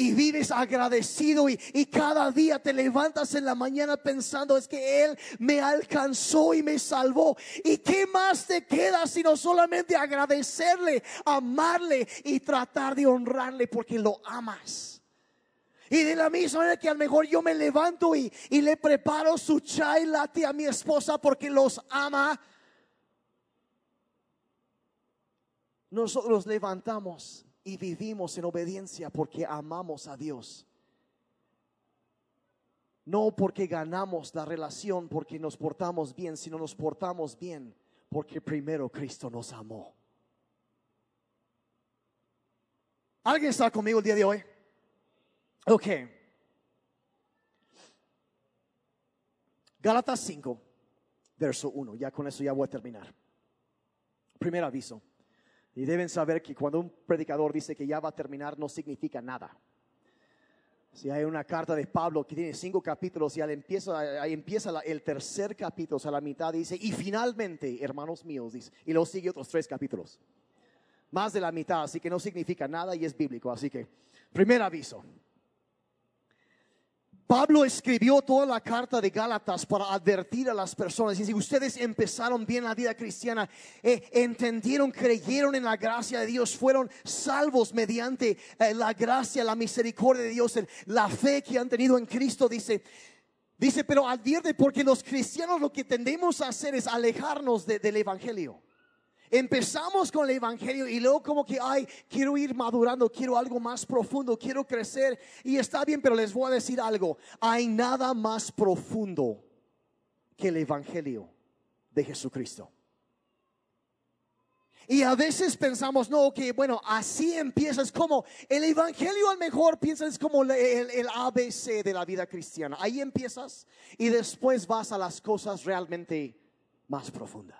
y vives agradecido y, cada día te levantas en la mañana pensando es que Él me alcanzó y me salvó. ¿Y qué más te queda sino solamente agradecerle, amarle y tratar de honrarle porque lo amas? Y de la misma manera que a lo mejor yo me levanto y, y le preparo su chai latte a mi esposa porque los ama. Nosotros levantamos y vivimos en obediencia porque amamos a Dios. No porque ganamos la relación, porque nos portamos bien, sino nos portamos bien porque primero Cristo nos amó. ¿Alguien está conmigo el día de hoy? Ok. Gálatas 5, verso 1. Ya con eso ya voy a terminar. Primer aviso. Y deben saber que cuando un predicador dice que ya va a terminar no significa nada. Si hay una carta de Pablo que tiene cinco capítulos y al empieza, ahí empieza el tercer capítulo, o sea, la mitad dice, y finalmente, hermanos míos, dice, y luego sigue otros tres capítulos. Más de la mitad, así que no significa nada y es bíblico. Así que, primer aviso. Pablo escribió toda la carta de Gálatas para advertir a las personas. Si ustedes empezaron bien la vida cristiana, eh, entendieron, creyeron en la gracia de Dios, fueron salvos mediante eh, la gracia, la misericordia de Dios, la fe que han tenido en Cristo, dice. Dice, pero advierte porque los cristianos lo que tendemos a hacer es alejarnos del Evangelio. Empezamos con el Evangelio y luego como que, ay, quiero ir madurando, quiero algo más profundo, quiero crecer. Y está bien, pero les voy a decir algo. Hay nada más profundo que el Evangelio de Jesucristo. Y a veces pensamos, no, que bueno, así empiezas como el Evangelio al mejor piensas como el, el, ABC de la vida cristiana. Ahí empiezas y después vas a las cosas realmente más profundas.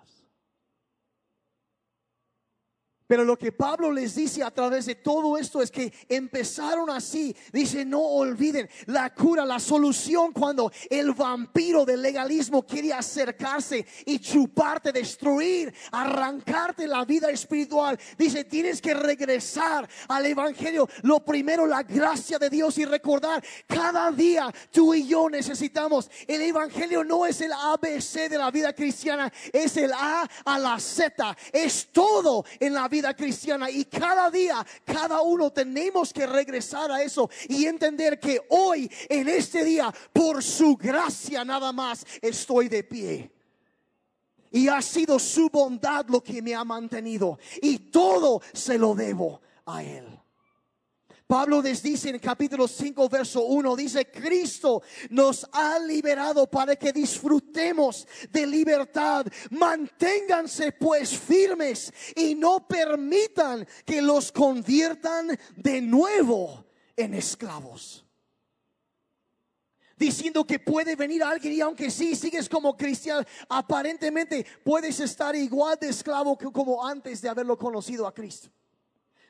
Pero lo que Pablo les dice a través de todo esto es que empezaron así. Dice, no olviden la cura, la solución cuando el vampiro del legalismo quiere acercarse y chuparte, destruir, arrancarte la vida espiritual. Dice, tienes que regresar al Evangelio. Lo primero, la gracia de Dios y recordar, cada día tú y yo necesitamos. El Evangelio no es el ABC de la vida cristiana, es el A a la Z. Es todo en la vida cristiana y cada día, cada uno tenemos que regresar a eso y entender que hoy, en este día, por su gracia nada más, estoy de pie. Y ha sido su bondad lo que me ha mantenido. Y todo se lo debo a Él. Pablo les dice en capítulo 5, verso 1, dice, Cristo nos ha liberado para que disfrutemos de libertad. Manténganse pues firmes y no permitan que los conviertan de nuevo en esclavos diciendo que puede venir alguien y aunque sí sigues como cristiano, aparentemente puedes estar igual de esclavo que como antes de haberlo conocido a Cristo.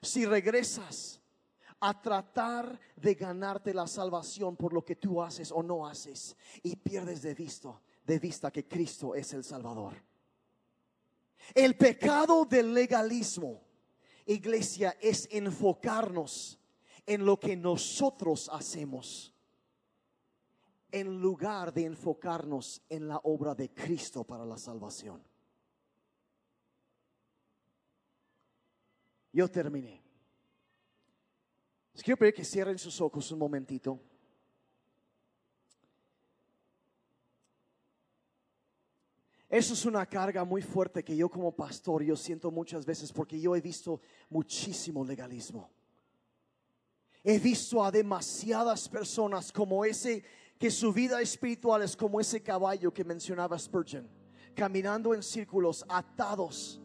Si regresas a tratar de ganarte la salvación por lo que tú haces o no haces y pierdes de vista, de vista que Cristo es el Salvador. El pecado del legalismo, iglesia, es enfocarnos en lo que nosotros hacemos en lugar de enfocarnos en la obra de Cristo para la salvación. Yo terminé quiero pedir que cierren sus ojos un momentito. Eso es una carga muy fuerte que yo como pastor yo siento muchas veces porque yo he visto muchísimo legalismo. He visto a demasiadas personas como ese que su vida espiritual es como ese caballo que mencionaba Spurgeon, caminando en círculos atados,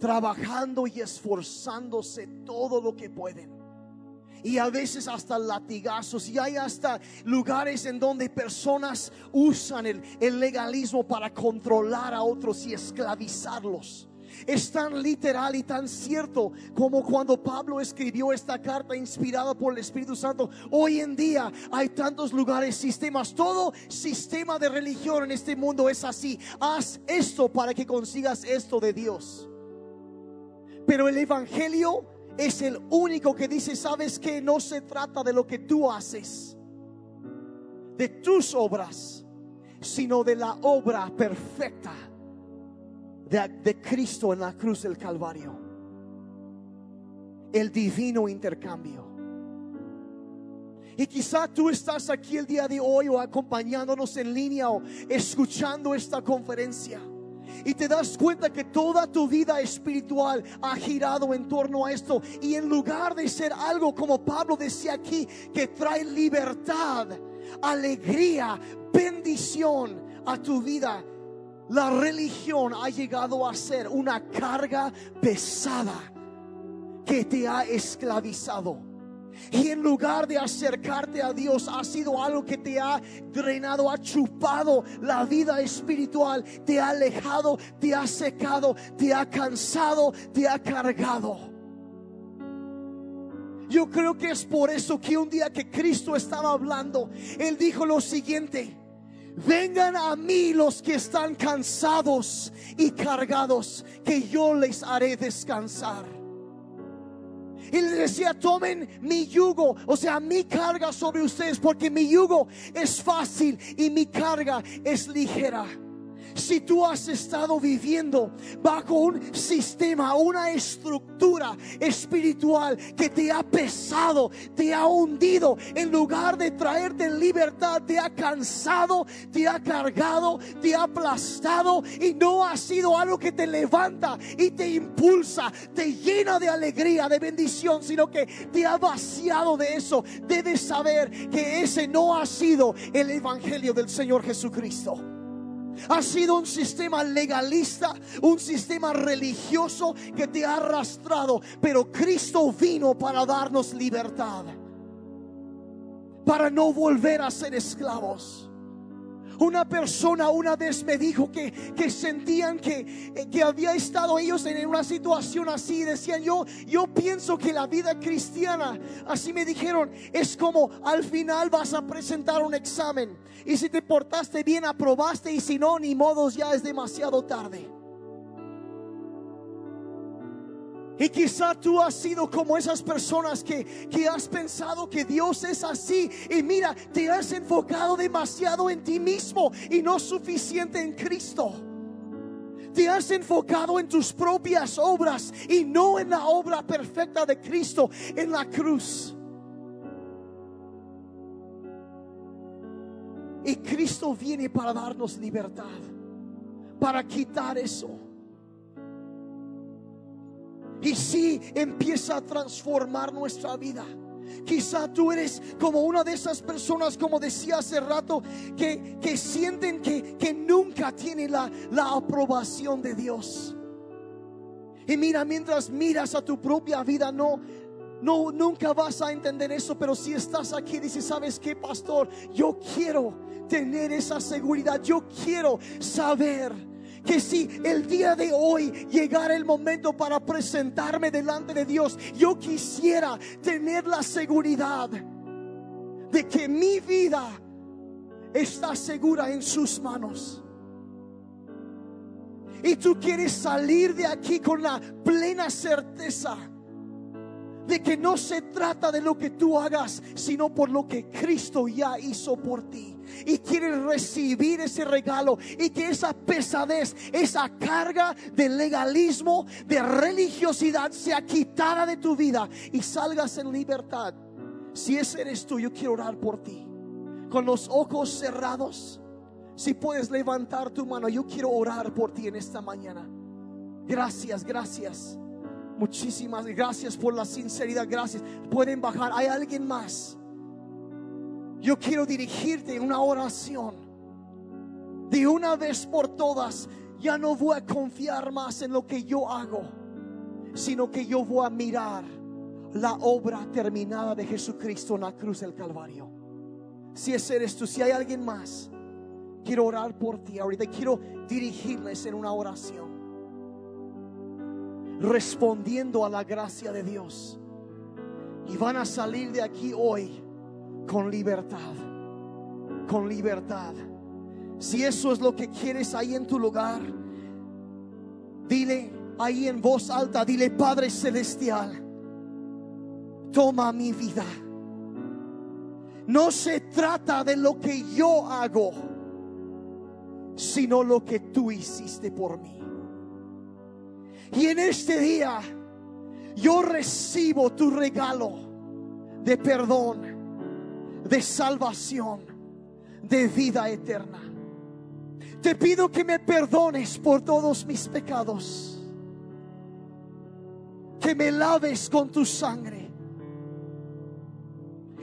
trabajando y esforzándose todo lo que pueden y a veces hasta latigazos y hay hasta lugares en donde personas usan el, legalismo para controlar a otros y esclavizarlos. Es tan literal y tan cierto como cuando Pablo escribió esta carta inspirada por el Espíritu Santo. Hoy en día hay tantos lugares, sistemas, todo sistema de religión en este mundo es así. Haz esto para que consigas esto de Dios. Pero el Evangelio es el único que dice, sabes que no se trata de lo que tú haces, de tus obras, sino de la obra perfecta de, Cristo en la cruz del Calvario. El divino intercambio. Y quizá tú estás aquí el día de hoy o acompañándonos en línea o escuchando esta conferencia y te das cuenta que toda tu vida espiritual ha girado en torno a esto. Y en lugar de ser algo como Pablo decía aquí que trae libertad, alegría, bendición a tu vida, la religión ha llegado a ser una carga pesada que te ha esclavizado Y en lugar de acercarte a Dios, ha sido algo que te ha drenado, ha chupado la vida espiritual, te ha alejado, te ha secado, te ha cansado, te ha cargado. Yo creo que es por eso que un día que Cristo estaba hablando, Él dijo lo siguiente. Vengan a mí los que están cansados y cargados, que yo les haré descansar. Y les decía, tomen mi yugo, o sea, mi carga sobre ustedes, porque mi yugo es fácil y mi carga es ligera si tú has estado viviendo bajo un sistema, una estructura espiritual que te ha pesado, te ha hundido, en lugar de traerte libertad, te ha cansado, te ha cargado, te ha aplastado y no ha sido algo que te levanta y te impulsa, te llena de alegría, de bendición, sino que te ha vaciado de eso. Debes saber que ese no ha sido el Evangelio del Señor Jesucristo. Ha sido un sistema legalista, un sistema religioso que te ha arrastrado. Pero Cristo vino para darnos libertad. Para no volver a ser esclavos. Una persona una vez me dijo que, que sentían que, que, había estado ellos en una situación así. Decían, yo, yo pienso que la vida cristiana, así me dijeron, es como al final vas a presentar un examen. Y si te portaste bien, aprobaste. Y si no, ni modos, ya es demasiado tarde. Y quizá tú has sido como esas personas que, que, has pensado que Dios es así. Y mira, te has enfocado demasiado en ti mismo y no suficiente en Cristo. Te has enfocado en tus propias obras y no en la obra perfecta de Cristo en la cruz. Y Cristo viene para darnos libertad, para quitar eso. Y si empieza a transformar nuestra vida. Quizá tú eres como una de esas personas, como decía hace rato, que, que sienten que, que nunca tiene la, la aprobación de Dios. Y mira, mientras miras a tu propia vida, no, no, nunca vas a entender eso, pero si estás aquí, dices, ¿sabes qué, pastor? Yo quiero tener esa seguridad, yo quiero saber que si el día de hoy llegara el momento para presentarme delante de Dios, yo quisiera tener la seguridad de que mi vida está segura en sus manos. Y tú quieres salir de aquí con la plena certeza de que no se trata de lo que tú hagas, sino por lo que Cristo ya hizo por ti y quieres recibir ese regalo y que esa pesadez, esa carga de legalismo, de religiosidad sea quitada de tu vida y salgas en libertad. Si ese eres tú, yo quiero orar por ti. Con los ojos cerrados, si puedes levantar tu mano, yo quiero orar por ti en esta mañana. Gracias, gracias. Muchísimas gracias por la sinceridad. Gracias. Pueden bajar. Hay alguien más. Yo quiero dirigirte en una oración. De una vez por todas, ya no voy a confiar más en lo que yo hago, sino que yo voy a mirar la obra terminada de Jesucristo en la cruz del Calvario. Si ese eres tú, si hay alguien más, quiero orar por ti ahorita. Quiero dirigirles en una oración. Respondiendo a la gracia de Dios. Y van a salir de aquí hoy con libertad, con libertad. Si eso es lo que quieres ahí en tu lugar, dile ahí en voz alta, dile Padre Celestial, toma mi vida. No se trata de lo que yo hago, sino lo que tú hiciste por mí. Y en este día yo recibo tu regalo de perdón de salvación, de vida eterna. Te pido que me perdones por todos mis pecados, que me laves con tu sangre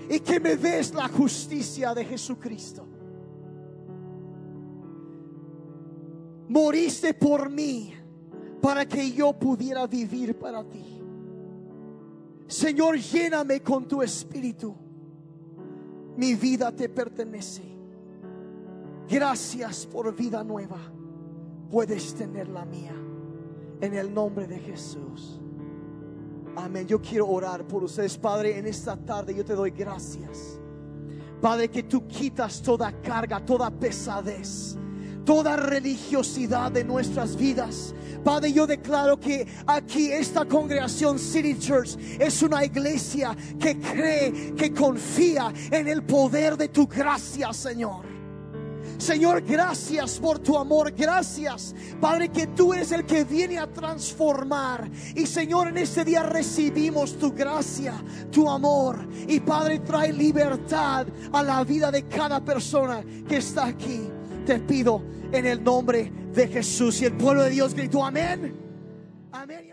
y que me des la justicia de Jesucristo. Moriste por mí para que yo pudiera vivir para ti. Señor, lléname con tu espíritu. Mi vida te pertenece. Gracias por vida nueva. Puedes tener la mía. En el nombre de Jesús. Amén. Yo quiero orar por ustedes, Padre, en esta tarde. Yo te doy gracias. Padre, que tú quitas toda carga, toda pesadez, toda religiosidad de nuestras vidas. Padre, yo declaro que aquí esta congregación City Church es una iglesia que cree, que confía en el poder de tu gracia, Señor. Señor, gracias por tu amor, gracias, Padre, que tú eres el que viene a transformar. Y Señor, en este día recibimos tu gracia, tu amor. Y Padre, trae libertad a la vida de cada persona que está aquí. Te pido en el nombre de Jesús. Y el pueblo de Dios gritó, amén. Amén.